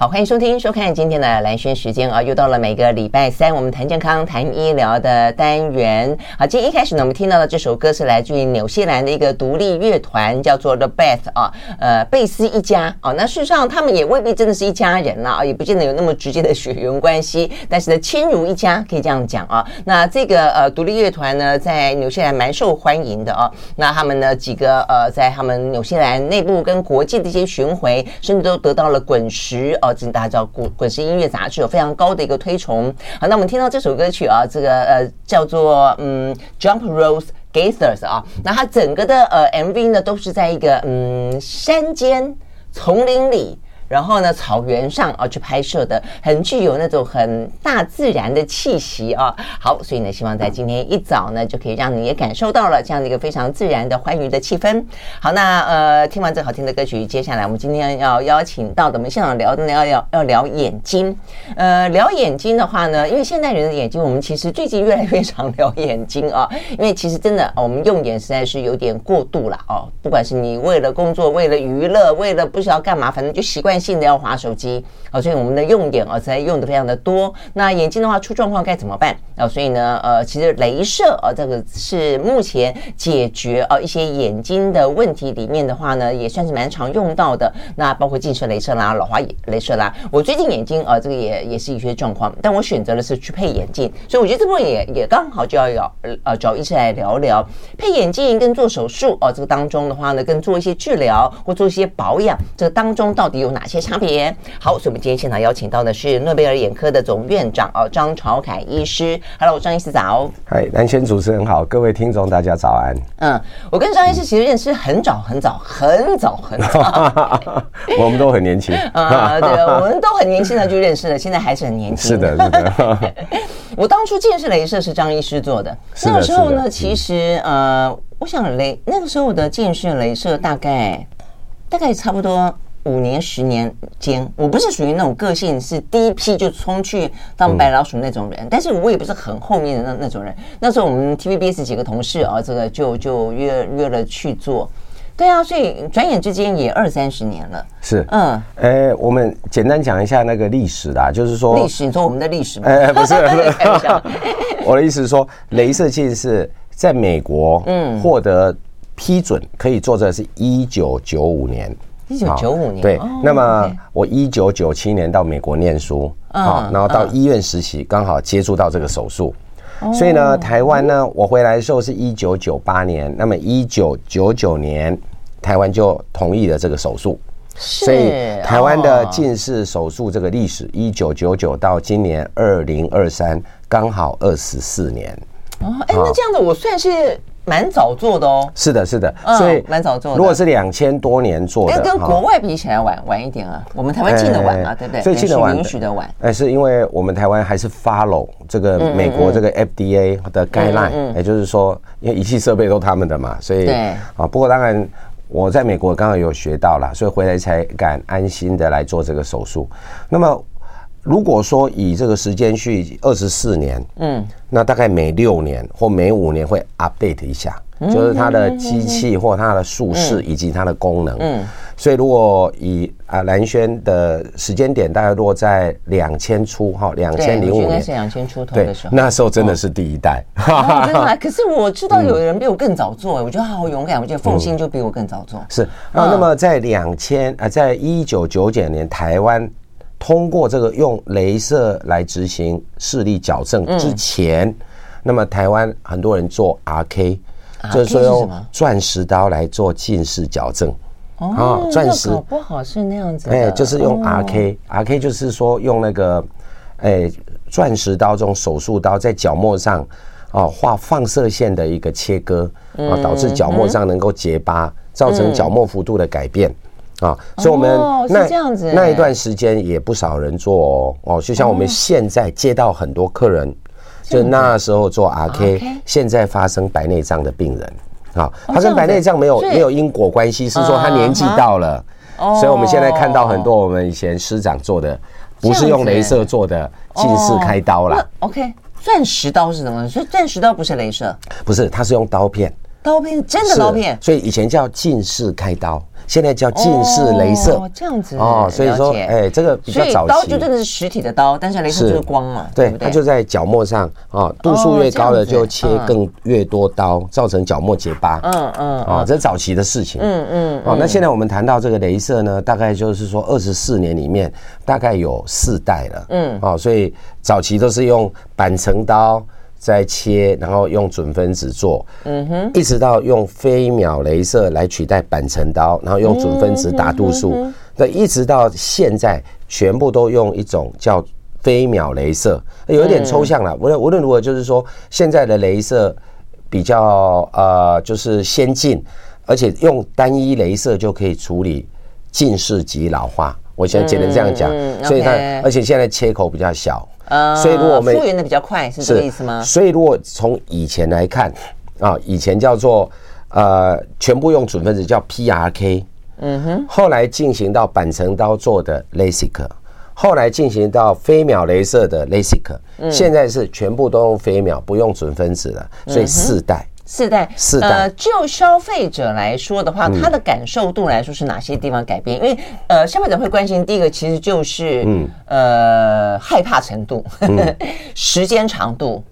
好，欢迎收听、收看今天的蓝轩时间啊，又到了每个礼拜三我们谈健康、谈医疗的单元。好，今天一开始呢，我们听到的这首歌是来自于纽西兰的一个独立乐团，叫做 The Beth 啊，呃，贝斯一家啊。那事实上，他们也未必真的是一家人啦，啊，也不见得有那么直接的血缘关系，但是呢，亲如一家，可以这样讲啊。那这个呃独立乐团呢，在纽西兰蛮受欢迎的啊。那他们呢几个呃，在他们纽西兰内部跟国际的一些巡回，甚至都得到了滚石哦。大家知道滚滚石音乐杂志有非常高的一个推崇。好，那我们听到这首歌曲啊，这个呃叫做嗯 Jump Rose Gators 啊，那它整个的呃 MV 呢都是在一个嗯山间丛林里。然后呢，草原上啊去拍摄的，很具有那种很大自然的气息啊。好，所以呢，希望在今天一早呢，就可以让你也感受到了这样的一个非常自然的欢愉的气氛。好，那呃，听完这好听的歌曲，接下来我们今天要邀请到的，我们现场聊的聊要要聊眼睛。呃，聊眼睛的话呢，因为现代人的眼睛，我们其实最近越来越常聊眼睛啊，因为其实真的我们用眼实在是有点过度了哦。不管是你为了工作，为了娱乐，为了不知道干嘛，反正就习惯性的要滑手机啊，所以我们的用眼啊，才用的非常的多。那眼睛的话出状况该怎么办啊？所以呢，呃，其实镭射啊，这个是目前解决啊一些眼睛的问题里面的话呢，也算是蛮常用到的。那包括近视镭射啦、老花镭射啦。我最近眼睛啊，这个也也是一些状况，但我选择的是去配眼镜，所以我觉得这部分也也刚好就要要呃找医生来聊聊配眼镜跟做手术啊，这个当中的话呢，跟做一些治疗或做一些保养，这个当中到底有哪些差别？好，所以我们今天现场邀请到的是诺贝尔眼科的总院长哦，张朝凯医师。Hello，张医师早。嗨，南轩主持人好，各位听众大家早安。嗯，我跟张医师其实认识很早很早很早很早，我们都很年轻啊、嗯，对，我们都很年轻的就认识了，现在还是很年轻。是的，是的。我当初近视雷射是张医师做的，那个时候呢，其实呃，我想雷那个时候我的近视雷射大概大概差不多。五年十年间，我不是属于那种个性是第一批就冲去当白老鼠那种人，嗯、但是我也不是很后面的那那种人。那时候我们 TVBS 几个同事啊，这个就就约约了去做，对啊，所以转眼之间也二三十年了。是，嗯，哎，我们简单讲一下那个历史啦，就是说历史，你说我们的历史吗？哎，不是，不是，我的意思是说，镭射近视在美国，嗯，获得批准可以做的是一九九五年。一九九五年，对，哦、那么我一九九七年到美国念书，好、嗯，然后到医院实习，刚好接触到这个手术，嗯、所以呢，台湾呢，我回来的时候是一九九八年，那么一九九九年，台湾就同意了这个手术，所以台湾的近视手术这个历史，一九九九到今年二零二三，刚好二十四年。哦，哎，那这样子我算是。蛮早做的哦，是的，是的，所以蛮早做的。如果是两千多年做的，跟国外比起来晚晚一点啊。我们台湾进的晚嘛，对不对？所以进的晚，允许的晚。哎，是因为我们台湾还是 follow 这个美国这个 FDA 的 guideline，也就是说，因为仪器设备都他们的嘛，所以对啊。不过当然我在美国刚好有学到了，所以回来才敢安心的来做这个手术。那么。如果说以这个时间去二十四年，嗯，那大概每六年或每五年会 update 一下，就是它的机器或它的术式以及它的功能，嗯，所以如果以啊蓝轩的时间点大概落在两千出哈，两千零五年。是两千出头的时候，那时候真的是第一代，真的。可是我知道有人比我更早做，我觉得好勇敢，我觉得凤馨就比我更早做。是。啊，那么在两千啊，在一九九九年台湾。通过这个用镭射来执行视力矫正之前，嗯、那么台湾很多人做 RK，就是说用钻石刀来做近视矫正。哦，钻石不好是那样子。哎，就是用 RK，RK、哦、RK 就是说用那个哎钻石刀这种手术刀在角膜上哦画放射线的一个切割啊，导致角膜上能够结疤，造成角膜幅度的改变。啊，所以我们那那一段时间也不少人做哦，哦，就像我们现在接到很多客人，就那时候做 RK，现在发生白内障的病人，啊，他跟白内障没有没有因果关系，是说他年纪到了，所以我们现在看到很多我们以前师长做的，不是用镭射做的近视开刀啦。OK，钻石刀是什么？所以钻石刀不是镭射，不是，它是用刀片，刀片真的刀片，所以以前叫近视开刀。现在叫近视镭射。哦，这样子哦，所以说，哎，这个比较早期。刀就真的是实体的刀，但是镭射就是光嘛，对，它就在角膜上啊，度数越高的就切更越多刀，造成角膜结疤。嗯嗯，哦，这是早期的事情。嗯嗯，哦，那现在我们谈到这个镭射呢，大概就是说二十四年里面大概有四代了。嗯，哦，所以早期都是用板层刀。再切，然后用准分子做，嗯哼，一直到用飞秒镭射来取代板层刀，然后用准分子打度数，那一直到现在，全部都用一种叫飞秒镭射，有一点抽象了。无论无论如何，就是说现在的镭射比较呃，就是先进，而且用单一镭射就可以处理近视及老化。我现在只能这样讲，所以它而且现在切口比较小。呃，所以如果我们复原的比较快，是这个意思吗？所以如果从以前来看，啊，以前叫做呃，全部用准分子叫 PRK，嗯哼，后来进行到板层刀做的 LASIK，后来进行到飞秒镭射的 LASIK，现在是全部都用飞秒，不用准分子了，所以四代。四代，四代。呃，就消费者来说的话，他的感受度来说是哪些地方改变？因为呃，消费者会关心第一个其实就是嗯呃害怕程度、时间长度、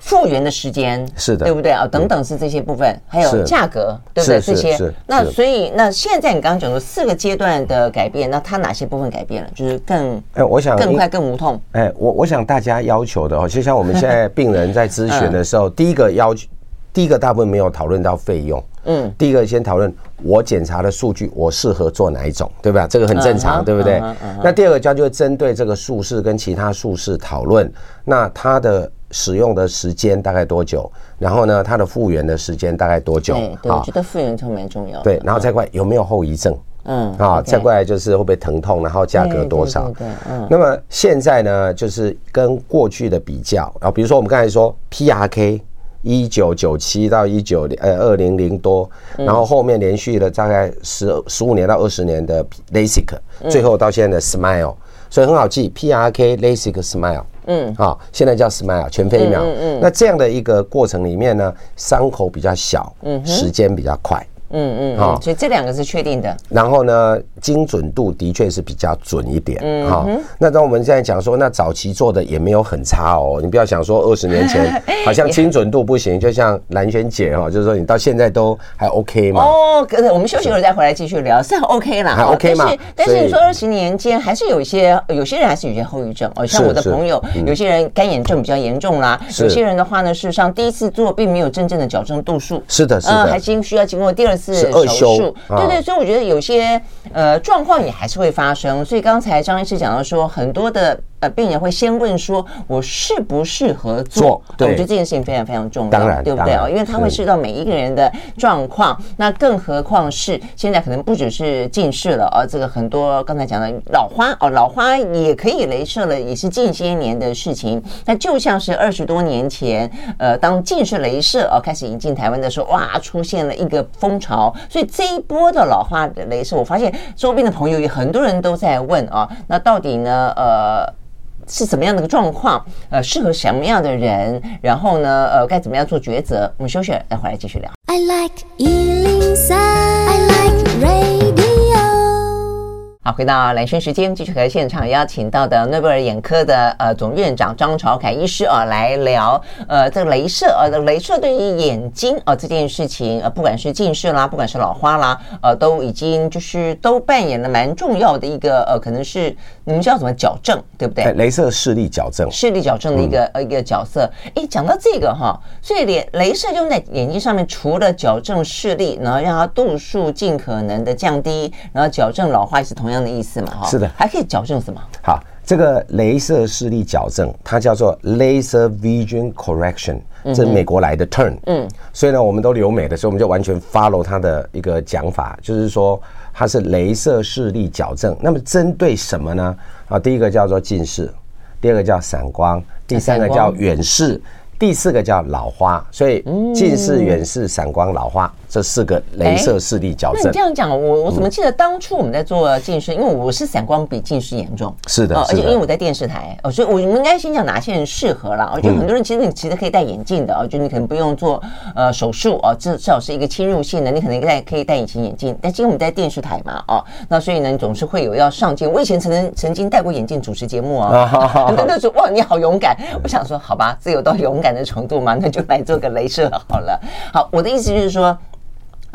复原的时间是的，对不对啊？等等是这些部分，还有价格，对不对？这些。那所以那现在你刚刚讲的四个阶段的改变，那它哪些部分改变了？就是更哎，我想更快、更无痛。哎，我我想大家要求的哦，就像我们现在病人在咨询的时候，第一个要求。第一个大部分没有讨论到费用，嗯，第一个先讨论我检查的数据，我适合做哪一种，对吧？这个很正常，对不对？那第二个就就会针对这个术式跟其他术式讨论，那它的使用的时间大概多久？然后呢，它的复原的时间大概多久？对，我觉得复原就蛮重要。对，然后再过来有没有后遗症？嗯，啊，再过来就是会不会疼痛？然后价格多少？对，嗯。那么现在呢，就是跟过去的比较，然后比如说我们刚才说 PRK。一九九七到一九呃二零零多，然后后面连续了大概十十五年到二十年的 LASIK，最后到现在的 Smile，所以很好记，PRK LASIK Smile，嗯，好，现在叫 Smile 全飞秒，嗯嗯，那这样的一个过程里面呢，伤口比较小，嗯，时间比较快。嗯嗯，好，所以这两个是确定的。然后呢，精准度的确是比较准一点。嗯，好。那当我们现在讲说，那早期做的也没有很差哦。你不要想说二十年前 好像精准度不行，就像蓝轩姐哈，就是说你到现在都还 OK 嘛。哦，可是我们休息会儿再回来继续聊，是很 OK 啦，还 OK 嘛。但是你说二十年间还是有一些有些人还是有些后遗症哦，像我的朋友，有些人干眼症比较严重啦，有些人的话呢，事实上第一次做并没有真正的矫正度数，是的，是的，还经需要经过第二次手术。对对，所以我觉得有些呃状况也还是会发生。所以刚才张医师讲到说，很多的。呃，病人会先问说：“我适不适合做？”对，我觉得这件事情非常非常重要，当然，对不对哦？因为它会涉及到每一个人的状况，那更何况是现在可能不只是近视了啊，这个很多刚才讲的老花哦，老花也可以镭射了，也是近些年的事情。那就像是二十多年前，呃，当近视镭射哦开始引进台湾的时候，哇，出现了一个风潮。所以这一波的老花的雷射，我发现周边的朋友有很多人都在问啊，那到底呢？呃。是什么样的一个状况？呃，适合什么样的人？然后呢？呃，该怎么样做抉择？我们休息，待会儿来继续聊。I like 好，回到蓝轩时间，继续和现场邀请到的诺贝尔眼科的呃总院长张朝凯医师啊来聊呃这个镭射呃这个雷射对于眼睛啊这件事情呃不管是近视啦，不管是老花啦，呃都已经就是都扮演了蛮重要的一个呃可能是你们叫什么矫正对不对？镭射视力矫正，视力矫正的一个呃一个角色。哎，讲到这个哈，所以连雷射用在眼睛上面，除了矫正视力，然后让它度数尽可能的降低，然后矫正老花也是同样。这样的意思嘛？哈，是的，还可以矫正什么？好，这个镭射视力矫正，它叫做 laser vision correction，这是美国来的 term。嗯，所以呢，我们都留美的时候，我们就完全 follow 它的一个讲法，就是说它是镭射视力矫正。那么针对什么呢？啊，第一个叫做近视，第二个叫散光，第三个叫远视，第四个叫老花。所以近视、远视、散光、老花。这四个雷射视力矫正。那你这样讲，我我怎么记得当初我们在做近视，因为我是散光比近视严重。是的，而且因为我在电视台，哦，所以我们应该先讲哪些人适合了。我觉得很多人其实你其实可以戴眼镜的，哦，就你可能不用做呃手术哦，至至少是一个侵入性的，你可能戴可以戴隐形眼镜。但因为我们在电视台嘛，哦，那所以呢，你总是会有要上镜。我以前曾经曾经戴过眼镜主持节目啊，很多人说哇，你好勇敢。我想说，好吧，自由到勇敢的程度嘛，那就来做个雷射好了。好，我的意思就是说。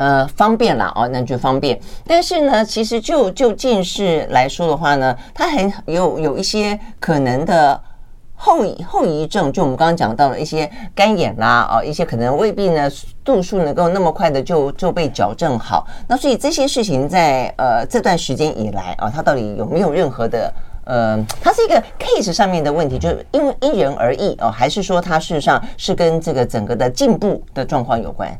呃，方便啦，哦，那就方便。但是呢，其实就就近视来说的话呢，它很有有一些可能的后遗后遗症，就我们刚刚讲到了一些干眼啦，哦，一些可能未必呢度数能够那么快的就就被矫正好。那所以这些事情在呃这段时间以来啊，哦，它到底有没有任何的呃，它是一个 case 上面的问题，就是因为因人而异哦，还是说它事实上是跟这个整个的进步的状况有关？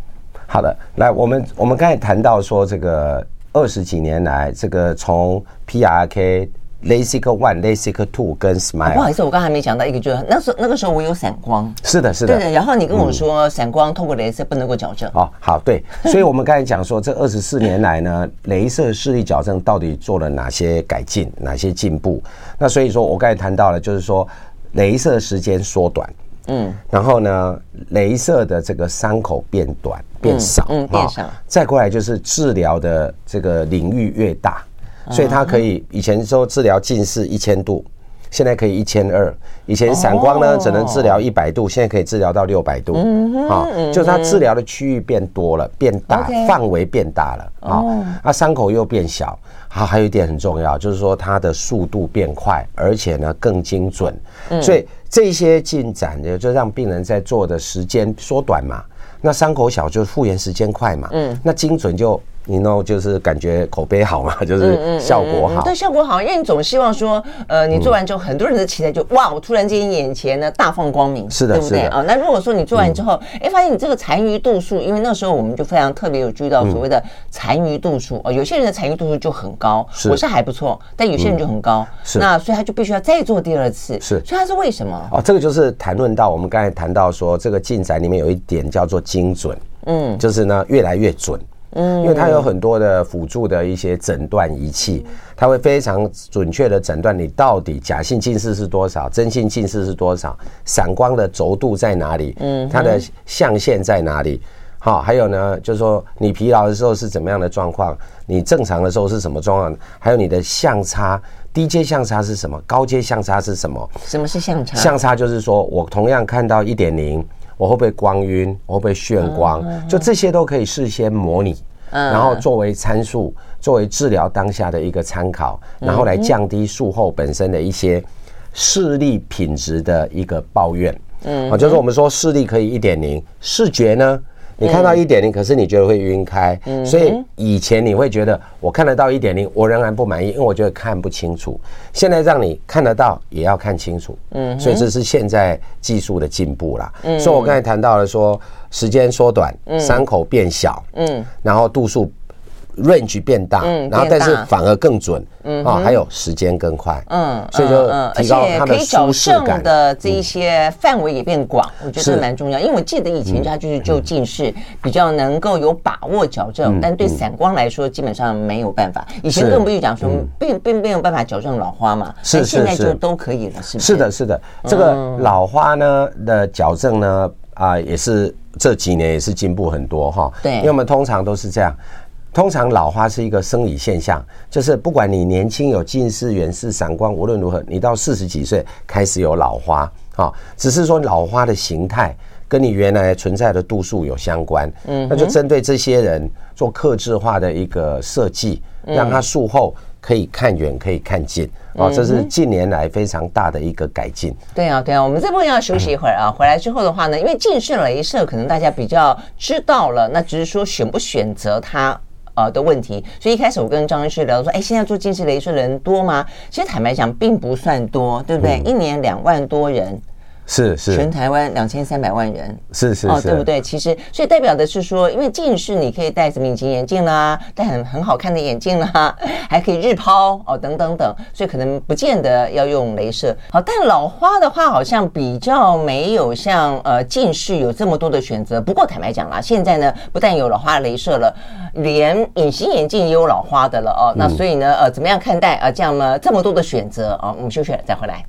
好的，来，我们我们刚才谈到说，这个二十几年来，这个从 PRK、LASIK One、LASIK Two 跟 Smile。不好意思，我刚才还没讲到一个，就是那时候那个时候我有散光。是的，是的。对的，然后你跟我说，散光透过镭射不能够矫正。哦，好，对。所以我们刚才讲说，这二十四年来呢，镭射视力矫正到底做了哪些改进，哪些进步？那所以说我刚才谈到了，就是说，镭射时间缩短。嗯，然后呢，镭射的这个伤口变短变少，嗯，变少。再过来就是治疗的这个领域越大，所以它可以以前说治疗近视一千度，现在可以一千二。以前散光呢只能治疗一百度，现在可以治疗到六百度。嗯啊，就是它治疗的区域变多了，变大，范围变大了啊，那伤口又变小。好，还有一点很重要，就是说它的速度变快，而且呢更精准。所以。这些进展也就让病人在做的时间缩短嘛，那伤口小就复原时间快嘛，嗯，那精准就。你 know 就是感觉口碑好嘛，就是效果好。对，效果好，因为你总希望说，呃，你做完之后，很多人的期待就哇，我突然间眼前呢大放光明，是的，对不对？啊？那如果说你做完之后，哎，发现你这个残余度数，因为那时候我们就非常特别有注意到所谓的残余度数哦，有些人的残余度数就很高，我是还不错，但有些人就很高，是。那所以他就必须要再做第二次，是，所以他是为什么？哦，这个就是谈论到我们刚才谈到说，这个进展里面有一点叫做精准，嗯，就是呢越来越准。嗯，因为它有很多的辅助的一些诊断仪器，它会非常准确的诊断你到底假性近视是多少，真性近视是多少，散光的轴度在哪里，嗯，它的象限在哪里，好，还有呢，就是说你疲劳的时候是怎么样的状况，你正常的时候是什么状况，还有你的相差，低阶相差是什么，高阶相差是什么？什么是相差？相差就是说我同样看到一点零。我会不会光晕？我会不会眩光？就这些都可以事先模拟，然后作为参数，作为治疗当下的一个参考，然后来降低术后本身的一些视力品质的一个抱怨。嗯，啊，就是我们说视力可以一点零，视觉呢？你看到一点零，可是你觉得会晕开，所以以前你会觉得我看得到一点零，我仍然不满意，因为我觉得看不清楚。现在让你看得到，也要看清楚，嗯，所以这是现在技术的进步啦。嗯，所以我刚才谈到了说，时间缩短，伤口变小，嗯，然后度数。Range 变大，嗯，然后但是反而更准，嗯啊，还有时间更快，嗯，所以就提高它的舒适感。的这一些范围也变广，我觉得蛮重要。因为我记得以前它就是就近视比较能够有把握矫正，但对散光来说基本上没有办法。以前更不用讲说并并没有办法矫正老花嘛，是现在就都可以了，是不是？是的，是的，这个老花呢的矫正呢啊也是这几年也是进步很多哈，对，因为我们通常都是这样。通常老花是一个生理现象，就是不管你年轻有近视、远视、散光，无论如何，你到四十几岁开始有老花啊，只是说老花的形态跟你原来存在的度数有相关，嗯，那就针对这些人做克制化的一个设计，让他术后可以看远、可以看近，啊，这是近年来非常大的一个改进。对啊，对啊，我们这部分要休息一会儿啊，回来之后的话呢，因为近视雷射可能大家比较知道了，那只是说选不选择它。呃的问题，所以一开始我跟张医师聊说，哎，现在做近视雷射的人多吗？其实坦白讲，并不算多，对不对？嗯、一年两万多人，是是，全台湾两千三百万人，是是哦，对不对？其实，所以代表的是说，因为近视你可以戴什么隐形眼镜啦，戴很很好看的眼镜啦，还可以日抛哦，等等等，所以可能不见得要用镭射。好，但老花的话，好像比较没有像呃近视有这么多的选择。不过坦白讲啦，现在呢，不但有老花镭射了，连隐形眼镜也有老花的了哦。那所以呢，呃，怎么样看待啊？这样呢，这么多的选择啊，我们休息了再回来。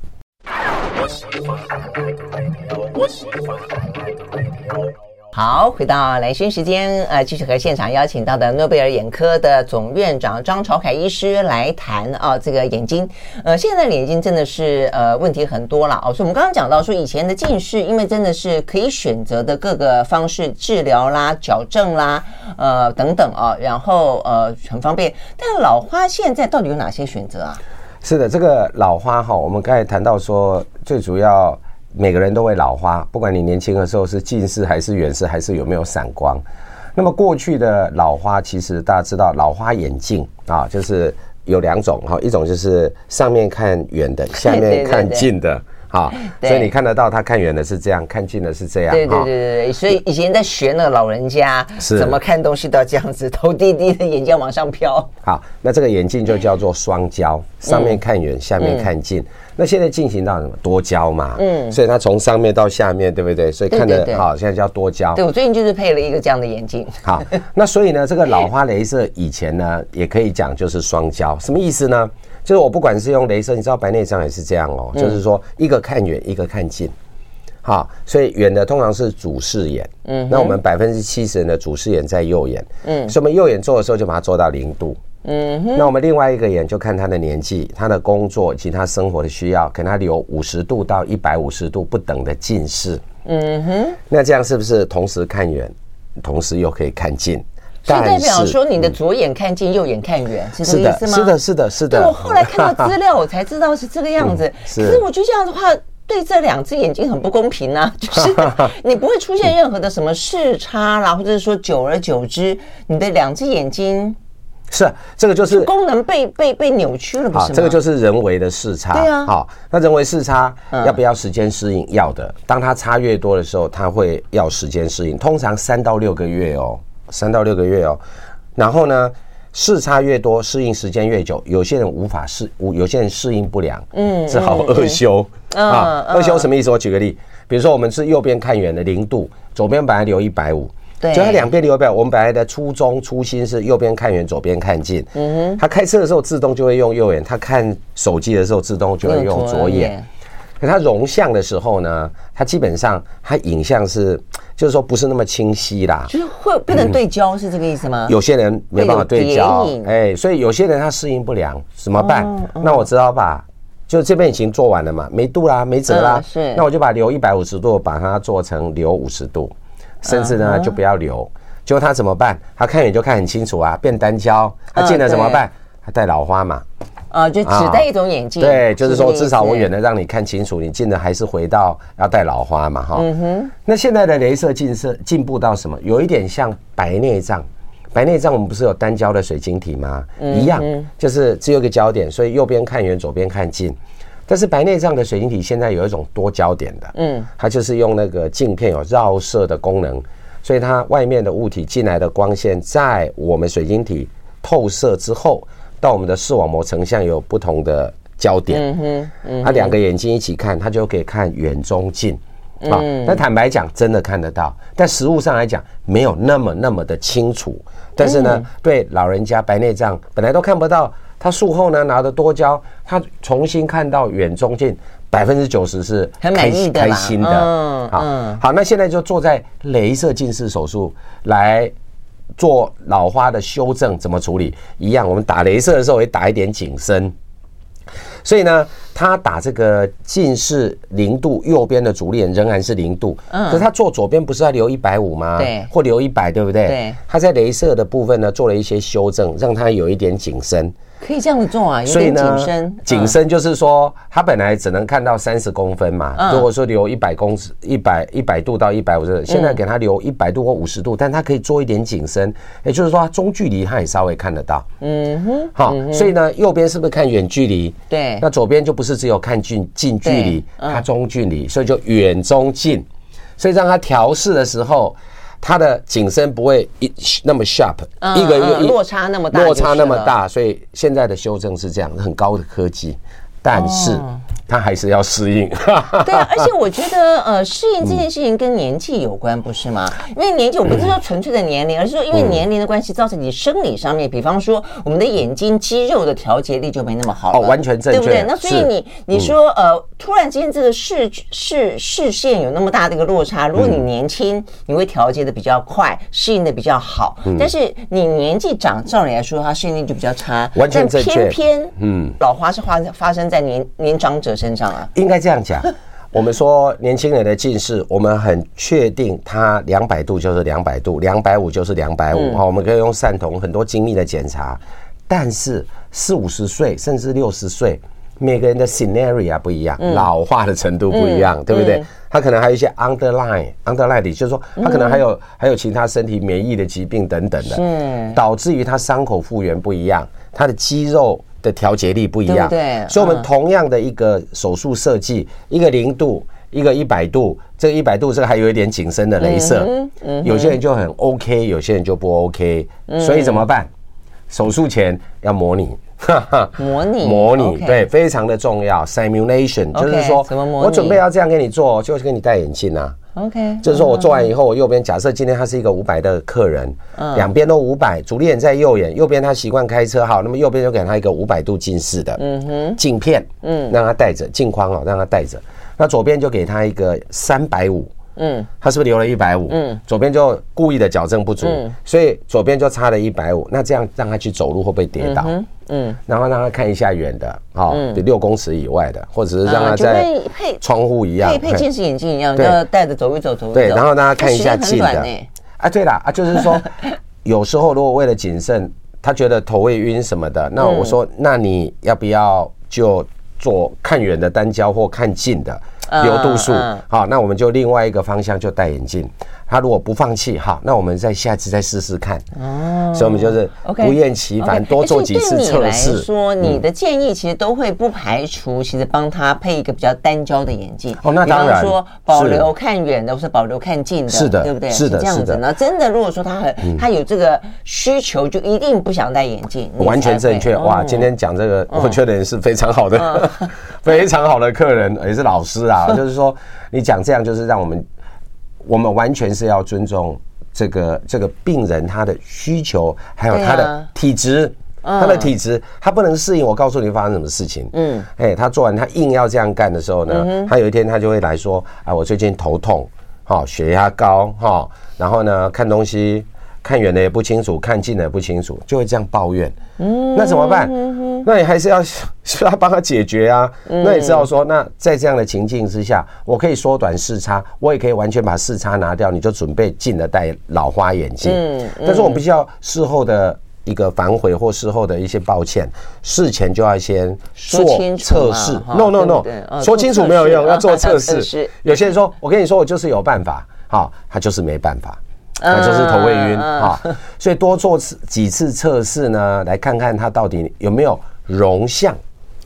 好，回到兰萱时间，呃，继续和现场邀请到的诺贝尔眼科的总院长张朝凯医师来谈啊，这个眼睛，呃，现在的眼睛真的是呃问题很多了哦，所以我们刚刚讲到说，以前的近视，因为真的是可以选择的各个方式治疗啦、矫正啦，呃等等啊，然后呃很方便，但老花现在到底有哪些选择啊？是的，这个老花哈，我们刚才谈到说，最主要每个人都会老花，不管你年轻的时候是近视还是远视，还是有没有散光。那么过去的老花，其实大家知道，老花眼镜啊，就是有两种哈，一种就是上面看远的，下面看近的。好，所以你看得到他看远的是这样，看近的是这样。对对对对对，所以以前在学那个老人家是怎么看东西都要这样子，头低低的，眼睛往上飘。好，那这个眼镜就叫做双焦，上面看远，下面看近。那现在进行到什么多焦嘛？嗯，所以它从上面到下面，对不对？所以看得好，现在叫多焦。对，我最近就是配了一个这样的眼镜。好，那所以呢，这个老花镭射以前呢，也可以讲就是双焦，什么意思呢？就是我不管是用镭射，你知道白内障也是这样哦，就是说一个看远，一个看近，好，所以远的通常是主视眼，嗯，那我们百分之七十人的主视眼在右眼，嗯，所以我们右眼做的时候就把它做到零度，嗯哼，那我们另外一个眼就看他的年纪、他的工作以及他生活的需要，给他留五十度到一百五十度不等的近视，嗯哼，那这样是不是同时看远，同时又可以看近？所以代表说，你的左眼看近，右眼看远，是这个意思吗？是的，是的，是的。对，我后来看到 资料，我才知道是这个样子。可是我觉得这样的话，对这两只眼睛很不公平啊！就是你不会出现任何的什么视差啦，或者是说，久而久之，你的两只眼睛 是这个就是功能被被被扭曲了，不是吗？这个就是人为的视差。对啊。好，那人为视差要不要时间适应？要的。当它差越多的时候，它会要时间适应，通常三到六个月哦。三到六个月哦，然后呢，视差越多，适应时间越久，有些人无法适，有些人适应不良，嗯，只好二修啊。二修什么意思？我举个例，比如说我们是右边看远的零度，左边本来留一百五，对，就他两边留一百五。我们本来的初衷初心是右边看远，左边看近。嗯哼，他开车的时候自动就会用右眼，他看手机的时候自动就会用左眼。可它融像的时候呢，它基本上它影像是，就是说不是那么清晰啦，就是会不能对焦，是这个意思吗？有些人没办法对焦，哎，所以有些人他适应不良，怎么办？那我知道吧，就这边已经做完了嘛，没度啦，没折啦，是，那我就把留一百五十度，把它做成留五十度，甚至呢就不要留，结果他怎么办？他看远就看很清楚啊，变单焦，他近了怎么办？他带老花嘛。啊，就只戴一种眼镜，对，就是说至少我远的让你看清楚，你近的还是回到要戴老花嘛，哈。嗯哼。那现在的镭射近视进步到什么？有一点像白内障，白内障我们不是有单焦的水晶体吗？一样，就是只有一个焦点，所以右边看远，左边看近。但是白内障的水晶体现在有一种多焦点的，嗯，它就是用那个镜片有绕射的功能，所以它外面的物体进来的光线在我们水晶体透射之后。到我们的视网膜成像有不同的焦点，嗯哼，嗯，它两个眼睛一起看，他就可以看远、中、近，啊，那坦白讲，真的看得到，但实物上来讲，没有那么那么的清楚。但是呢，对老人家白内障本来都看不到，他术后呢拿的多焦，他重新看到远、中、近，百分之九十是很满意的，开心的。嗯，好，好，那现在就坐在雷射近视手术来。做老花的修正怎么处理？一样，我们打镭射的时候也打一点景深，所以呢，他打这个近视零度，右边的主力眼仍然是零度。嗯，可是他做左边不是要留一百五吗？对，或留一百，对不对？对。他在镭射的部分呢做了一些修正，让它有一点景深。可以这样子做啊，有点紧身。紧身就是说，它本来只能看到三十公分嘛。如果说留一百公尺，一百一百度到一百五十，现在给它留一百度或五十度，但它可以做一点紧身，也就是说，中距离它也稍微看得到。嗯哼。好，所以呢，右边是不是看远距离？对。那左边就不是只有看近近距离，它中距离，所以就远中近。所以让它调试的时候。它的景深不会一那么 sharp，一个一个落差那么大，落差那么大，所以现在的修正是这样，很高的科技，但是。他还是要适应，对啊，而且我觉得，呃，适应这件事情跟年纪有关，不是吗？因为年纪，我不是说纯粹的年龄，而是说因为年龄的关系，造成你生理上面，比方说我们的眼睛肌肉的调节力就没那么好哦，完全正确，对不对？那所以你你说，呃，突然之间这个视视视线有那么大的一个落差，如果你年轻，你会调节的比较快，适应的比较好，但是你年纪长，照理来说，它适应力就比较差，完全正确。偏偏，嗯，老花是发发生在年年长者身上啊，应该这样讲。我们说年轻人的近视，我们很确定他两百度就是两百度，两百五就是两百五。啊，我们可以用散瞳很多精密的检查。但是四五十岁甚至六十岁，每个人的 scenario 不一样，老化的程度不一样，对不对？他可能还有一些 underline，underline 就是说他可能还有还有其他身体免疫的疾病等等的，导致于他伤口复原不一样，他的肌肉。的调节力不一样，对，所以我们同样的一个手术设计，一个零度，一个一百度，这个一百度这个还有一点紧身的镭射，有些人就很 OK，有些人就不 OK，所以怎么办？手术前要模拟，模拟，模拟，对，非常的重要，simulation，就是说，我准备要这样给你做，就是给你戴眼镜啊。OK，就是说我做完以后，我右边假设今天他是一个五百的客人，两边都五百，主力眼在右眼，右边他习惯开车，好，那么右边就给他一个五百度近视的，嗯哼，镜片，嗯，让他戴着镜框哦，让他戴着，那左边就给他一个三百五。嗯，他是不是留了一百五？嗯，左边就故意的矫正不足，嗯，所以左边就差了一百五。那这样让他去走路会不会跌倒？嗯，嗯，然后让他看一下远的，好，六公尺以外的，或者是让他在窗户一样，配配近视眼镜一样，要带着走一走，走一走。对，然后让他看一下近的。啊，对了啊，就是说，有时候如果为了谨慎，他觉得头会晕什么的，那我说，那你要不要就做看远的单焦或看近的？流度数好，那我们就另外一个方向就戴眼镜。他如果不放弃，好，那我们再下次再试试看。哦，所以我们就是不厌其烦多做几次测试。说，你的建议其实都会不排除，其实帮他配一个比较单焦的眼镜。哦，那当然。说保留看远的，或是保留看近的，是的，对不对？是的，这样子。那真的，如果说他很他有这个需求，就一定不想戴眼镜。完全正确。哇，今天讲这个，我觉得也是非常好的，非常好的客人，也是老师啊。就是说，你讲这样，就是让我们。我们完全是要尊重这个这个病人他的需求，还有他的体质，他的体质，他不能适应。我告诉你发生什么事情。嗯，哎，他做完他硬要这样干的时候呢，他有一天他就会来说：“啊，我最近头痛，哈，血压高，哈，然后呢，看东西。”看远的也不清楚，看近的也不清楚，就会这样抱怨。嗯，那怎么办？那你还是要 需要帮他解决啊。那你知道说，那在这样的情境之下，我可以缩短视差，我也可以完全把视差拿掉，你就准备近的戴老花眼镜。嗯，但是我们必须要事后的一个反悔或事后的一些抱歉，事前就要先做测试。No No No，说清楚没有用，要做 测试。有些人说，我跟你说，我就是有办法，好，他就是没办法。那就是头会晕啊，所以多做次几次测试呢，来看看他到底有没有容像，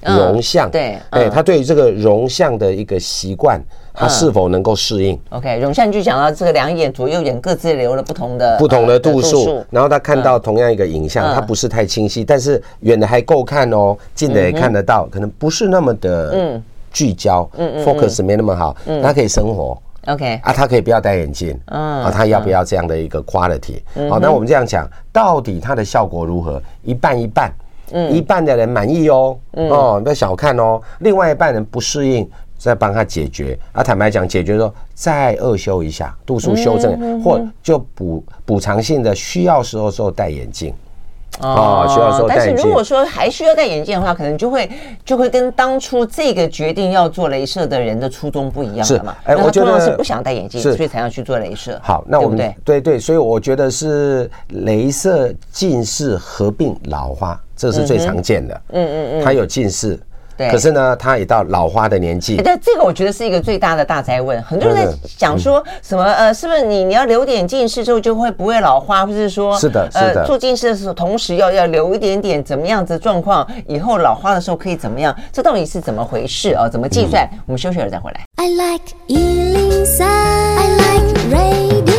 容像，对，哎，他对于这个容像的一个习惯，他是否能够适应？OK，容像就讲到这个两眼左右眼各自留了不同的不同的度数，然后他看到同样一个影像，他不是太清晰，但是远的还够看哦，近的也看得到，可能不是那么的聚焦，嗯，focus 没那么好，他可以生活。OK 啊，他可以不要戴眼镜，嗯，啊，他要不要这样的一个 quality？好，那我们这样讲，到底它的效果如何？一半一半，嗯，一半的人满意哦，哦，不要小看哦，另外一半人不适应，再帮他解决。啊，坦白讲，解决说再二修一下，度数修正，或就补补偿性的需要时候时候戴眼镜。哦，需要说戴眼镜。但是如果说还需要戴眼镜的话，可能就会就会跟当初这个决定要做镭射的人的初衷不一样了嘛。哎，我觉得是不想戴眼镜，所以才要去做镭射。好，那我们对对对，所以我觉得是镭射近视合并老花这是最常见的。嗯嗯嗯，他有近视。对，可是呢，他也到老花的年纪。但这个我觉得是一个最大的大灾问。很多人在讲说什么呃，是不是你你要留点近视之后就会不会老花，或是说是的，是的，呃，做近视的时候同时要要留一点点怎么样子状况，以后老花的时候可以怎么样？这到底是怎么回事啊？怎么计算？我们休息了再回来。I like 103, I like radio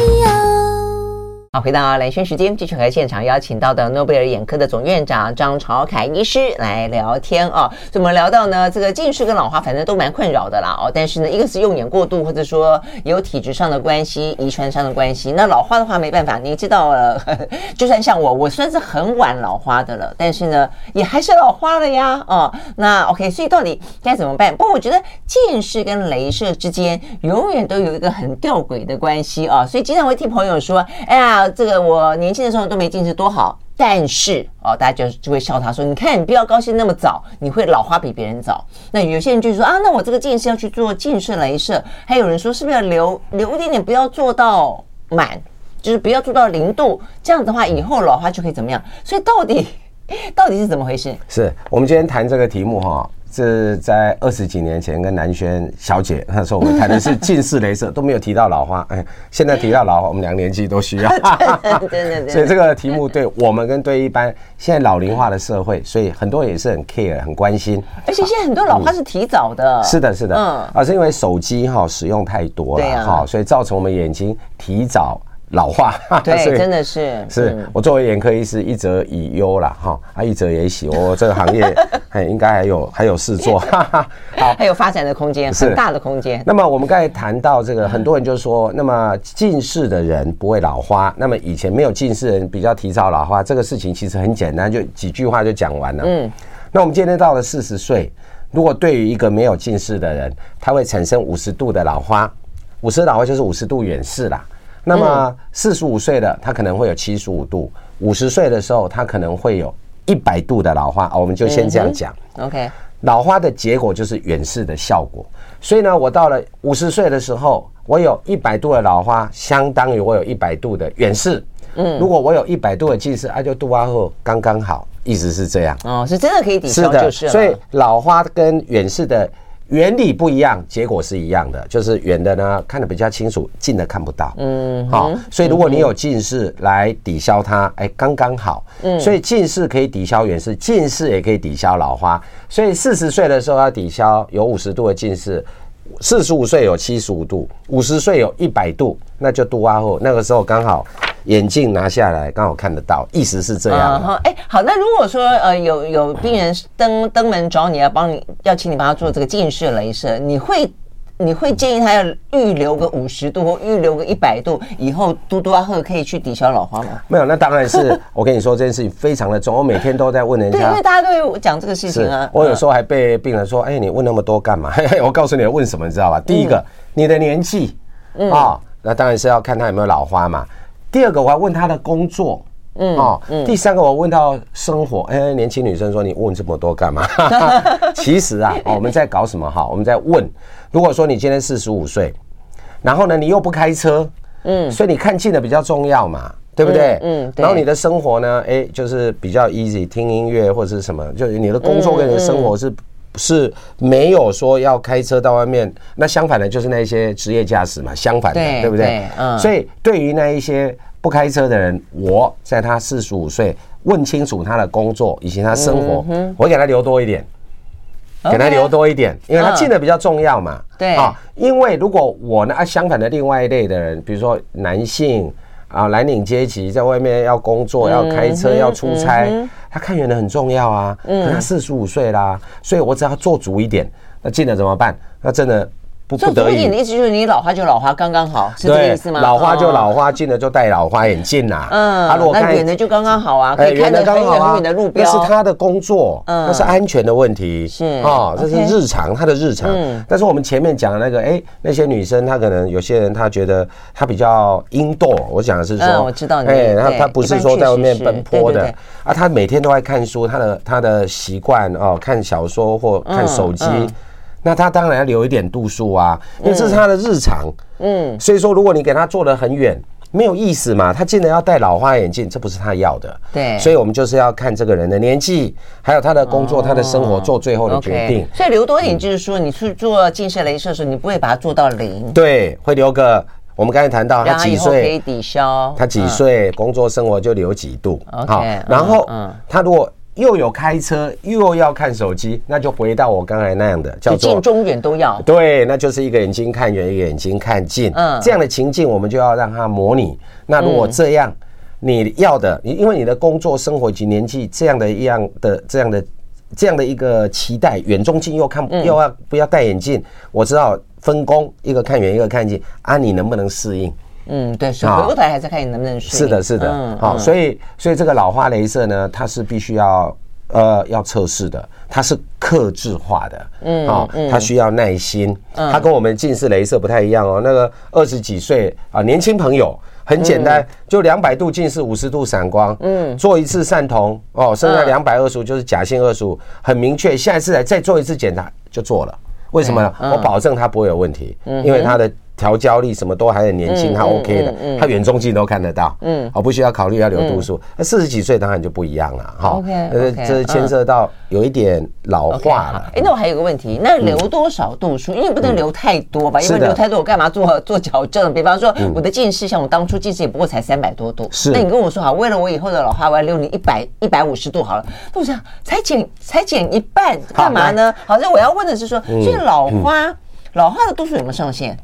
回到蓝轩时间，继续和现场邀请到的诺贝尔眼科的总院长张朝凯医师来聊天啊。所以我们聊到呢，这个近视跟老花反正都蛮困扰的啦哦。但是呢，一个是用眼过度，或者说有体质上的关系、遗传上的关系。那老花的话没办法，你知道了，就算像我，我算是很晚老花的了，但是呢，也还是老花了呀哦。那 OK，所以到底该怎么办？不过我觉得近视跟雷射之间永远都有一个很吊诡的关系啊。所以经常会听朋友说，哎呀。这个我年轻的时候都没近视多好，但是哦，大家就就会笑他说：“你看，你不要高兴那么早，你会老花比别人早。”那有些人就说：“啊，那我这个近视要去做近视雷射。”还有人说：“是不是要留留一点点，不要做到满，就是不要做到零度，这样的话以后老花就可以怎么样？”所以到底 到底是怎么回事？是我们今天谈这个题目哈。是在二十几年前跟南轩小姐，那时候我们谈的是近视雷射，都没有提到老花。哎，现在提到老花，我们两个年纪都需要。所以这个题目对我们跟对一般现在老龄化的社会，所以很多人也是很 care 很关心。而且现在很多老花是提早的。是的，是的，嗯，而是因为手机哈使用太多了哈，所以造成我们眼睛提早。老化，对，真的是是我作为眼科医师，一则以忧啦，哈，啊，一则也喜，我这个行业 还应该还有还有事做，哈哈，好，还有发展的空间，很大的空间。那么我们刚才谈到这个，很多人就说，那么近视的人不会老花，那么以前没有近视的人比较提早老花，这个事情其实很简单，就几句话就讲完了。嗯，那我们今天到了四十岁，如果对于一个没有近视的人，他会产生五十度的老花，五十老花就是五十度远视啦。那么四十五岁的他可能会有七十五度，五十岁的时候他可能会有一百度的老花，我们就先这样讲。OK，老花的结果就是远视的效果。所以呢，我到了五十岁的时候，我有一百度的老花，相当于我有一百度的远视。嗯，如果我有一百度的近视，啊，就度阿后刚刚好，意思是这样。哦，是真的可以抵消就是了。所以老花跟远视的。原理不一样，结果是一样的，就是远的呢看得比较清楚，近的看不到。嗯，好，所以如果你有近视来抵消它，哎，刚刚好。嗯，所以近视可以抵消远视，近视也可以抵消老花。所以四十岁的时候要抵消有五十度的近视，四十五岁有七十五度，五十岁有一百度，那就度啊后那个时候刚好。眼镜拿下来，刚好看得到，意思是这样。哎、uh，huh. 好，那如果说呃有有病人登登门找你要帮你要请你帮他做这个近视雷射，你会你会建议他要预留个五十度或预留个一百度，以后嘟嘟阿赫可以去抵消老花吗？没有，那当然是 我跟你说这件事情非常的重，我每天都在问人家，对，因为大家都会讲这个事情啊。我有时候还被病人说，哎，你问那么多干嘛？我告诉你要问什么，你知道吧？第一个，你的年纪啊，那当然是要看他有没有老花嘛。第二个，我要问他的工作，嗯哦，第三个，我问到生活，哎，年轻女生说，你问这么多干嘛？其实啊，我们在搞什么哈？我们在问，如果说你今天四十五岁，然后呢，你又不开车，嗯，所以你看近的比较重要嘛，对不对？嗯，然后你的生活呢，哎，就是比较 easy，听音乐或者是什么，就是你的工作跟你的生活是是没有说要开车到外面。那相反的，就是那些职业驾驶嘛，相反的，对不对？嗯，所以对于那一些。不开车的人，我在他四十五岁问清楚他的工作以及他生活，我给他留多一点，给他留多一点，因为他近的比较重要嘛。对啊，因为如果我呢，啊相反的另外一类的人，比如说男性啊，蓝领阶级在外面要工作、要开车、要出差，他看远的很重要啊。可他四十五岁啦，所以我只要做足一点，那近的怎么办？那真的。不不得已，你的意思就是你老花就老花刚刚好，是这个意思吗？老花就老花，近的就戴老花眼镜呐。嗯，他如果看远的就刚刚好啊，可以看得很远很远的路标。那是他的工作，那是安全的问题。是啊，这是日常，他的日常。但是我们前面讲的那个，哎，那些女生，她可能有些人她觉得她比较 indoor。我讲的是说，我知道，哎，她她不是说在外面奔波的啊，她每天都在看书，她的她的习惯哦，看小说或看手机。那他当然要留一点度数啊，因为这是他的日常。嗯，所以说如果你给他做得很远，没有意思嘛。他竟然要戴老花眼镜，这不是他要的。对，所以我们就是要看这个人的年纪，还有他的工作、他的生活，做最后的决定。所以留多点，就是说你去做近视雷射的时候，你不会把它做到零。对，会留个。我们刚才谈到他几岁可以抵消，他几岁工作生活就留几度。好，然后他如果又有开车又要看手机，那就回到我刚才那样的，叫做近中远都要。对，那就是一个眼睛看远，一个眼睛看近。嗯，这样的情境我们就要让他模拟。那如果这样，你要的，你因为你的工作生活及年纪这样的一样的这样的这样的一个期待，远中近又看又要不要戴眼镜？我知道。分工，一个看远，一个看近啊，你能不能适应？嗯，对，所以回过头来还是看你能不能适应。是的，是的，好，所以，所以这个老花镭射呢，它是必须要呃要测试的，它是克制化的，嗯，好，它需要耐心，它跟我们近视镭射不太一样哦。那个二十几岁啊，年轻朋友很简单，就两百度近视，五十度散光，嗯，做一次散瞳哦，剩下两百二十五就是假性二十五，很明确，下一次来再做一次检查就做了。为什么呢？我保证它不会有问题，因为它的调焦力什么都还很年轻，他 OK 的，他远中近都看得到，嗯，我不需要考虑要留度数。那四十几岁当然就不一样了，哈，OK，呃，这牵涉到有一点老化了。哎，那我还有个问题，那留多少度数？因为不能留太多吧？因为留太多，我干嘛做 做矫正？比方说我的近视，像我当初近视也不过才三百多度，是。那你跟我说好，为了我以后的老花，我要留你一百一百五十度好了。那我想才减才减一半，干嘛呢？好像我要问的是说，所以老花老花的度数有没有上限？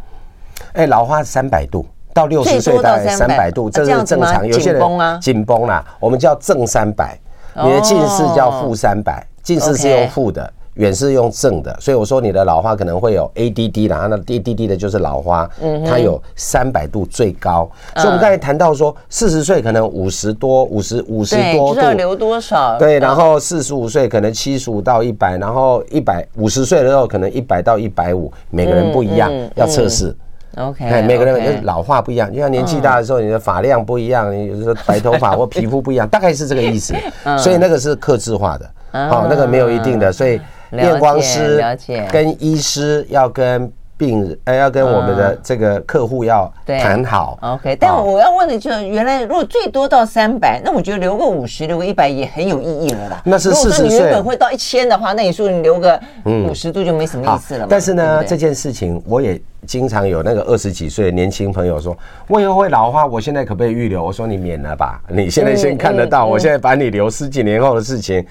哎，老花三百度到六十岁大概三百度，这是正常。有些人紧绷啦，我们叫正三百，你的近视叫负三百，近视是用负的，远视用正的。所以我说你的老花可能会有 ADD 啦，那 ADD 的就是老花，它有三百度最高。所以我们刚才谈到说，四十岁可能五十多、五十五十多度，要留多少？对，然后四十五岁可能七十五到一百，然后一百五十岁的时候可能一百到一百五，每个人不一样，要测试。OK，每个人老化不一样，就像年纪大的时候，你的发量不一样，你有时候白头发或皮肤不一样，大概是这个意思。所以那个是克制化的，好，那个没有一定的，所以验光师跟医师要跟。病人哎，要跟我们的这个客户要谈好。OK，但我要问的就是，原来如果最多到三百，那我觉得留个五十，留个一百也很有意义了啦。那是四十岁。如果你原本会到一千的话，那你说你留个五十度就没什么意思了嘛。但是呢，这件事情我也经常有那个二十几岁的年轻朋友说，我以后会老化，我现在可不可以预留？我说你免了吧，你现在先看得到，我现在把你留十几年后的事情。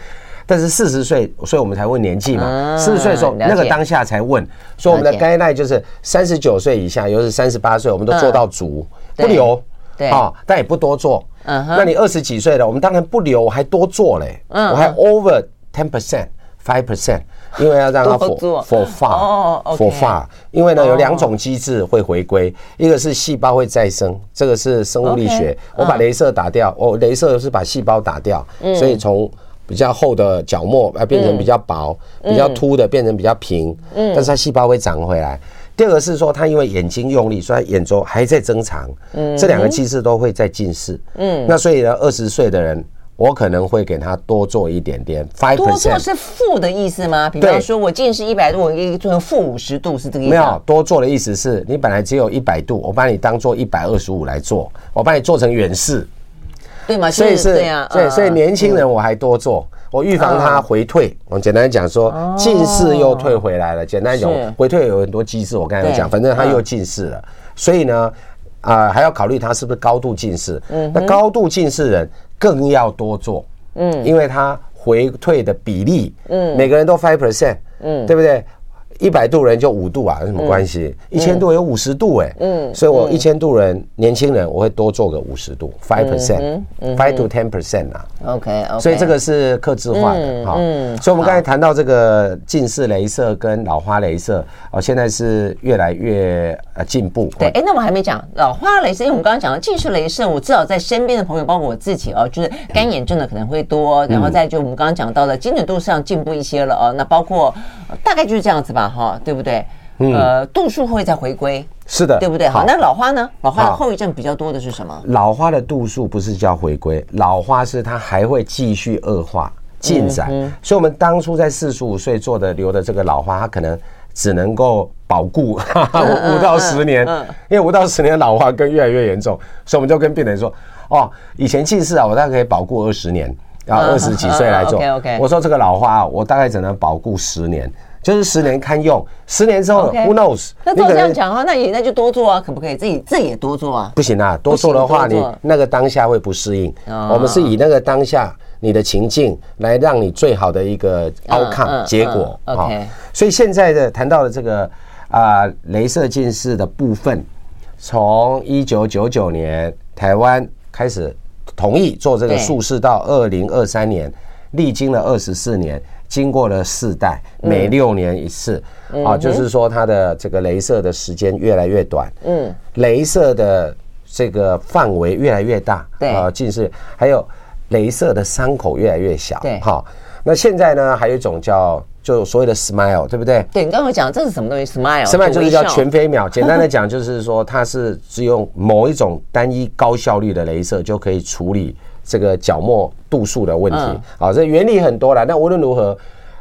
但是四十岁，所以我们才问年纪嘛。四十岁的时候，那个当下才问，所以我们的 guideline 就是三十九岁以下，尤其是三十八岁，我们都做到足，不留，对。啊，但也不多做。嗯，那你二十几岁了，我们当然不留，我还多做嘞，我还 over ten percent, five percent，因为要让它 for for far for far，因为呢有两种机制会回归，一个是细胞会再生，这个是生物力学，我把镭射打掉，我镭射是把细胞打掉，所以从。比较厚的角膜啊，变成比较薄；比较凸的变成比较平。嗯，但是它细胞会长回来。第二个是说，它因为眼睛用力，所以眼周还在增长。嗯，这两个机制都会在近视。嗯，那所以呢，二十岁的人，我可能会给他多做一点点。5%多做是负的意思吗？比方说我近视一百度，我可以做成负五十度，是这个意思？没有，多做的意思是你本来只有一百度，我把你当做一百二十五来做，我把你做成远视。所以是这样，对，所以年轻人我还多做，我预防他回退。我简单讲说，近视又退回来了。简单讲，回退有很多机制，我刚才有讲，反正他又近视了。所以呢，啊，还要考虑他是不是高度近视。嗯，那高度近视人更要多做。嗯，因为他回退的比例，嗯，每个人都 five percent，嗯，对不对？一百度人就五度啊，有什么关系？一千度有五十度哎，嗯，所以我一千度人年轻人我会多做个五十度，five percent，five to ten percent 啊。OK，所以这个是克制化的哈。所以我们刚才谈到这个近视雷射跟老花雷射哦，现在是越来越呃进步。对，哎，那我还没讲老花雷射，因为我们刚刚讲了近视雷射，我至少在身边的朋友，包括我自己哦，就是干眼症的可能会多，然后再就我们刚刚讲到的精准度上进步一些了哦。那包括大概就是这样子吧。哈，对不对？呃，度数会再回归，是的，对不对？好，那老花呢？老花的后遗症比较多的是什么？老花的度数不是叫回归，老花是它还会继续恶化进展。所以，我们当初在四十五岁做的留的这个老花，它可能只能够保固 五到十年，因为五到十年老花更越来越严重，所以我们就跟病人说，哦，以前近视啊，我大概可以保固二十年，然后二十几岁来做。我说这个老花，我大概只能保固十年，就是十年堪用，十年之后 who knows？那照这样讲的话，那也那就多做啊，可不可以？自己自己也多做啊？不行啊，多做的话，你那个当下会不适应。我们是以那个当下。你的情境来让你最好的一个 outcome 结果啊，所以现在的谈到了这个啊，镭射近视的部分，从一九九九年台湾开始同意做这个术式，到二零二三年，历经了二十四年，经过了四代，每六年一次啊，就是说它的这个镭射的时间越来越短，嗯，镭射的这个范围越来越大，对啊，近视还有。镭射的伤口越来越小，对，好。那现在呢，还有一种叫就所谓的 smile，对不对？对，你刚刚讲这是什么东西？smile，smile 就是叫全飞秒。简单的讲，就是说它是只用某一种单一高效率的镭射就可以处理这个角膜度数的问题。好，这原理很多了。那无论如何，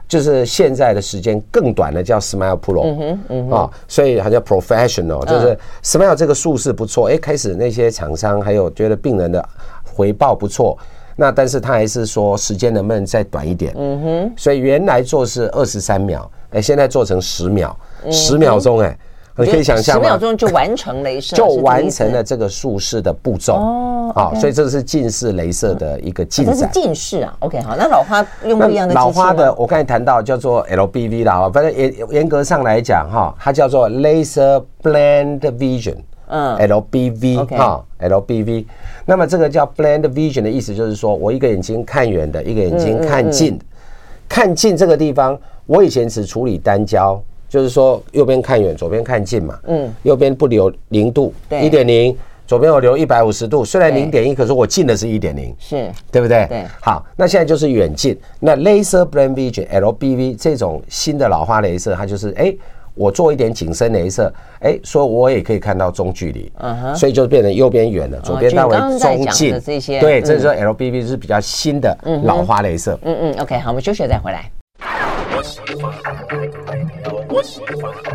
就是现在的时间更短的叫 smile pro，啊，所以它叫 professional，就是 smile 这个术是不错。哎，开始那些厂商还有觉得病人的回报不错。那但是他还是说时间能不能再短一点？嗯哼，所以原来做是二十三秒，哎，现在做成十秒，十秒钟，哎，你可以想象？十秒钟就完成镭射，就完成了这个术式的步骤哦。好，所以这是近视镭射的一个进展。这是近视啊？OK，好，那老花用不一样的老花的，我刚才谈到叫做 LBV 啦，哈，反正严严格上来讲哈，它叫做 Laser Blend Vision。嗯，LBV 哈，LBV，那么这个叫 blend vision 的意思就是说，我一个眼睛看远的，一个眼睛看近，看近这个地方，我以前只处理单焦，就是说右边看远，左边看近嘛，嗯，右边不留零度，一点零，左边我留一百五十度，虽然零点一，可是我近的是一点零，是对不对？对，好，那现在就是远近，那 laser blend vision LBV 这种新的老花镭射，它就是哎。我做一点景深镭射，哎，说我也可以看到中距离，嗯哼，所以就变成右边远了，左边带为中近。这些对，这是说 LBV 是比较新的老花镭射。嗯嗯，OK，好，我们休息了再回来。我喜欢。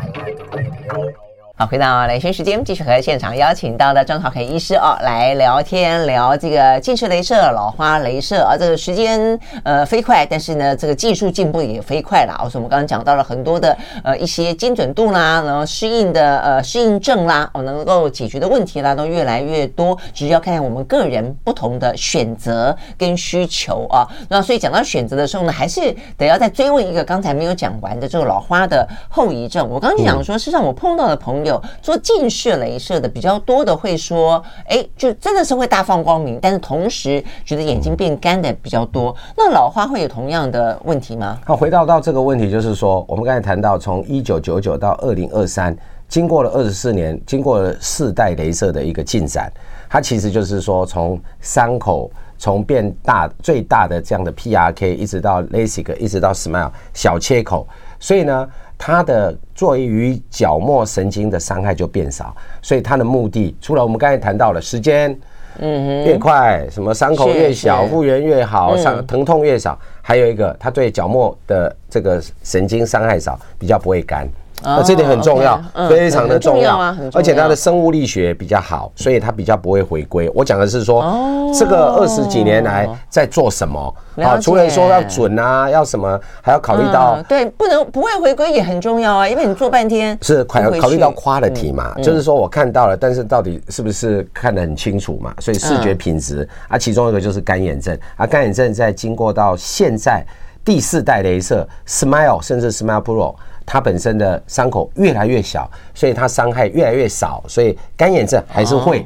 好，回到雷军时间，继续和现场邀请到的庄朝凯医师哦来聊天，聊这个近视雷射、老花雷射啊。这个时间呃飞快，但是呢，这个技术进步也飞快了。而且我们刚刚讲到了很多的呃一些精准度啦，然后适应的呃适应症啦，哦能够解决的问题啦都越来越多。只是要看看我们个人不同的选择跟需求啊。那所以讲到选择的时候呢，还是得要再追问一个刚才没有讲完的这个老花的后遗症。我刚刚讲说，事实上我碰到的朋友。有做近视雷射的比较多的会说，哎，就真的是会大放光明，但是同时觉得眼睛变干的比较多。那老花会有同样的问题吗？好，回到到这个问题，就是说，我们刚才谈到从一九九九到二零二三，经过了二十四年，经过了四代雷射的一个进展，它其实就是说，从伤口从变大最大的这样的 PRK，一直到 LASIK，一直到 SMILE 小切口，所以呢。它的对于角膜神经的伤害就变少，所以它的目的除了我们刚才谈到了时间，嗯，越快，什么伤口越小，复原越好，伤疼痛越少，还有一个，它对角膜的这个神经伤害少，比较不会干。那这点很重要，非常的重要，而且它的生物力学比较好，所以它比较不会回归。我讲的是说，这个二十几年来在做什么？啊，除了说要准啊，要什么，还要考虑到对，不能不会回归也很重要啊，因为你做半天是考考虑到 quality 嘛，就是说我看到了，但是到底是不是看得很清楚嘛？所以视觉品质啊，其中一个就是干眼症啊，干眼症在经过到现在第四代镭射 Smile 甚至 Smile Pro。它本身的伤口越来越小，所以它伤害越来越少，所以干眼症还是会，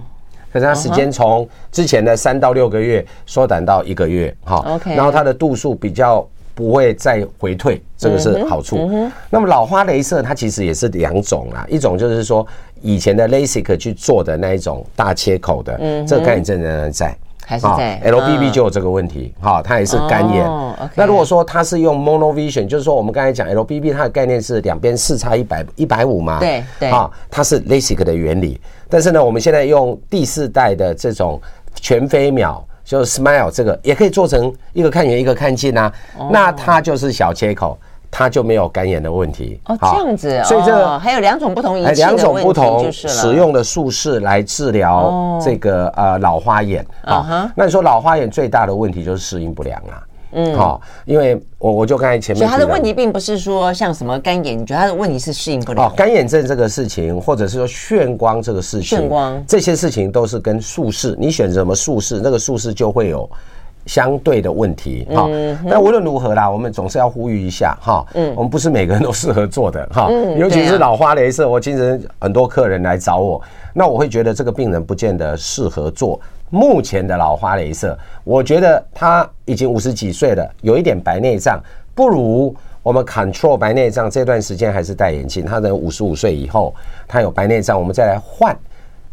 可是它时间从之前的三到六个月缩短到一个月，哈，OK，然后它的度数比较不会再回退，这个是好处。那么老花镭射它其实也是两种啦，一种就是说以前的 LASIK 去做的那一种大切口的，这个干眼症仍然在。还是在 LBB 就有这个问题，哈，它也是干眼。那如果说它是用 monovision，就是说我们刚才讲 LBB 它的概念是两边视差一百一百五嘛，对对，啊，它是 LASIK 的原理。但是呢，我们现在用第四代的这种全飞秒，就是 SMILE 这个也可以做成一个看远一个看近啊。那它就是小切口，他就没有干眼的问题。哦，这样子，所以这个还有两种不同仪器两种不同使用的术式来治疗这个呃老花眼啊。那你说老花眼最大的问题就是适应不良啊。嗯，好，因为我我就刚才前面，所以他的问题并不是说像什么干眼，你觉得他的问题是适应不了？哦，干眼症这个事情，或者是说眩光这个事情，眩光这些事情都是跟术式，你选择什么术式，那个术式就会有相对的问题。哈，那无论如何啦，我们总是要呼吁一下哈。嗯，我们不是每个人都适合做的哈，尤其是老花雷射，我经常很多客人来找我，那我会觉得这个病人不见得适合做。目前的老花雷射，我觉得他已经五十几岁了，有一点白内障，不如我们 control 白内障这段时间还是戴眼镜。他等五十五岁以后，他有白内障，我们再来换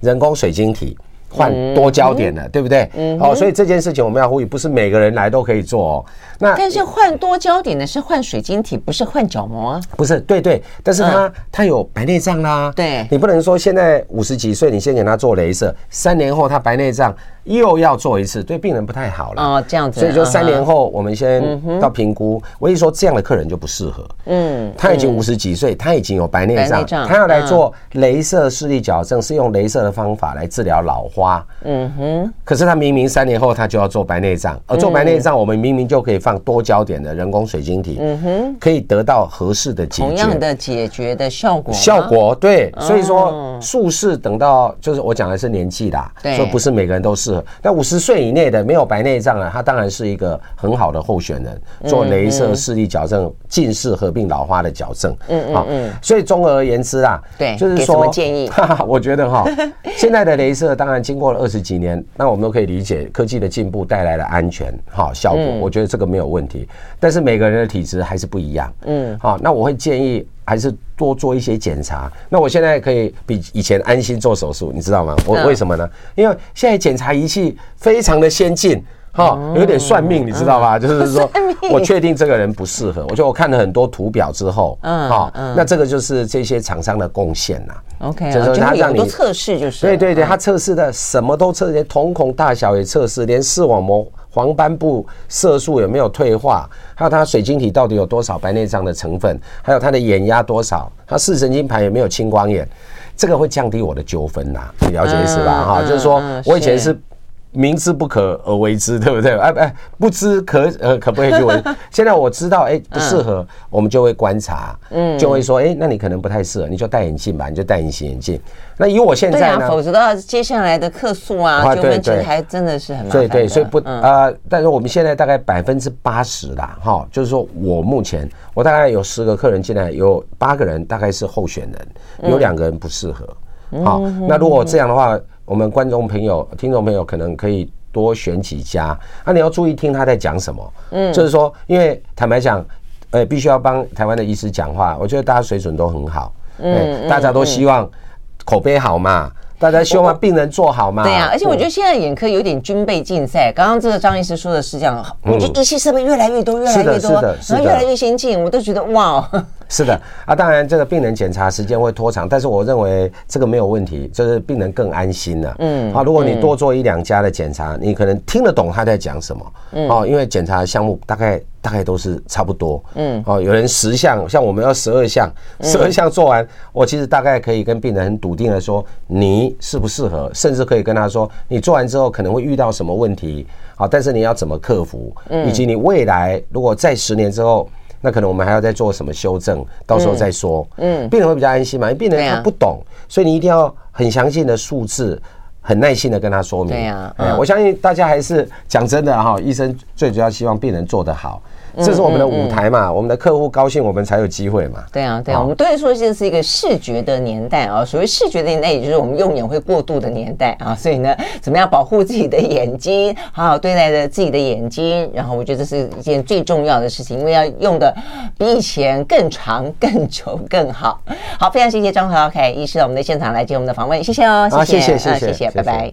人工水晶体。换多焦点的，对不对？嗯，好，所以这件事情我们要呼吁，不是每个人来都可以做哦。那但是换多焦点的是换水晶体，不是换角膜啊？不是，对对，但是他他有白内障啦。对，你不能说现在五十几岁，你先给他做镭射，三年后他白内障又要做一次，对病人不太好了。哦，这样子。所以说三年后我们先到评估。我一说这样的客人就不适合。嗯，他已经五十几岁，他已经有白内障，他要来做镭射视力矫正，是用镭射的方法来治疗老花。嗯哼，可是他明明三年后他就要做白内障，而做白内障我们明明就可以放多焦点的人工水晶体，嗯哼，可以得到合适的解决，同样的解决的效果，效果对，所以说术式等到就是我讲的是年纪啦，对，所以不是每个人都适合。那五十岁以内的没有白内障啊，他当然是一个很好的候选人，做镭射视力矫正、近视合并老花的矫正，嗯嗯嗯，所以综而言之啊，对，就是说，建议？哈哈，我觉得哈，现在的镭射当然。经过了二十几年，那我们都可以理解科技的进步带来了安全哈效果，我觉得这个没有问题。但是每个人的体质还是不一样，嗯，好，那我会建议还是多做一些检查。那我现在可以比以前安心做手术，你知道吗？我为什么呢？因为现在检查仪器非常的先进。哈，有点算命，你知道吧？就是说，我确定这个人不适合。我觉得我看了很多图表之后，嗯，好，那这个就是这些厂商的贡献呐。OK，就是他让你测试，就是对对对，他测试的什么都测，连瞳孔大小也测试，连视网膜黄斑部色素有没有退化，还有它水晶体到底有多少白内障的成分，还有它的眼压多少，它视神经盘有没有青光眼，这个会降低我的纠纷呐。你了解意思吧？哈，就是说我以前是。明知不可而为之，对不对？哎哎，不知可呃可不可以去为？现在我知道，哎，不适合，我们就会观察，嗯，就会说，哎，那你可能不太适合，你就戴眼镜吧，你就戴隐形眼镜。那以我现在呢？否则的话，接下来的客诉啊，纠纷其实还真的是很麻烦。对对，所以不呃，但是我们现在大概百分之八十啦，哈，就是说我目前我大概有十个客人进来，有八个人大概是候选人，有两个人不适合。好，那如果这样的话。我们观众朋友、听众朋友可能可以多选几家，那你要注意听他在讲什么。嗯，就是说，因为坦白讲，呃，必须要帮台湾的医师讲话，我觉得大家水准都很好，嗯，大家都希望口碑好嘛。大家希望病人做好嘛？对呀，而且我觉得现在眼科有点军备竞赛。刚刚这个张医师说的是这样，我觉得仪器设备越来越多，越来越多，然后越来越先进，我都觉得哇。是的。啊，当然这个病人检查时间会拖长，但是我认为这个没有问题，就是病人更安心了。嗯，啊，如果你多做一两家的检查，你可能听得懂他在讲什么。嗯，哦，因为检查项目大概。大概都是差不多，嗯，哦，有人十项，像我们要十二项，十二项做完，我其实大概可以跟病人很笃定的说，你适不适合，甚至可以跟他说，你做完之后可能会遇到什么问题，好，但是你要怎么克服，以及你未来如果在十年之后，那可能我们还要再做什么修正，到时候再说，嗯，病人会比较安心嘛，因为病人他不懂，所以你一定要很详细的数字。很耐心的跟他说明，对呀，我相信大家还是讲真的哈，医生最主要希望病人做得好，这是我们的舞台嘛，我们的客户高兴，我们才有机会嘛。对啊，对啊，我们都会说这是一个视觉的年代啊，所谓视觉的年代，也就是我们用眼会过度的年代啊，所以呢，怎么样保护自己的眼睛，好好对待着自己的眼睛，然后我觉得这是一件最重要的事情，因为要用的比以前更长、更久、更好。好，非常谢谢张和旧凯医师到我们的现场来接我们的访问，谢谢哦，谢谢，谢谢，谢谢。拜拜。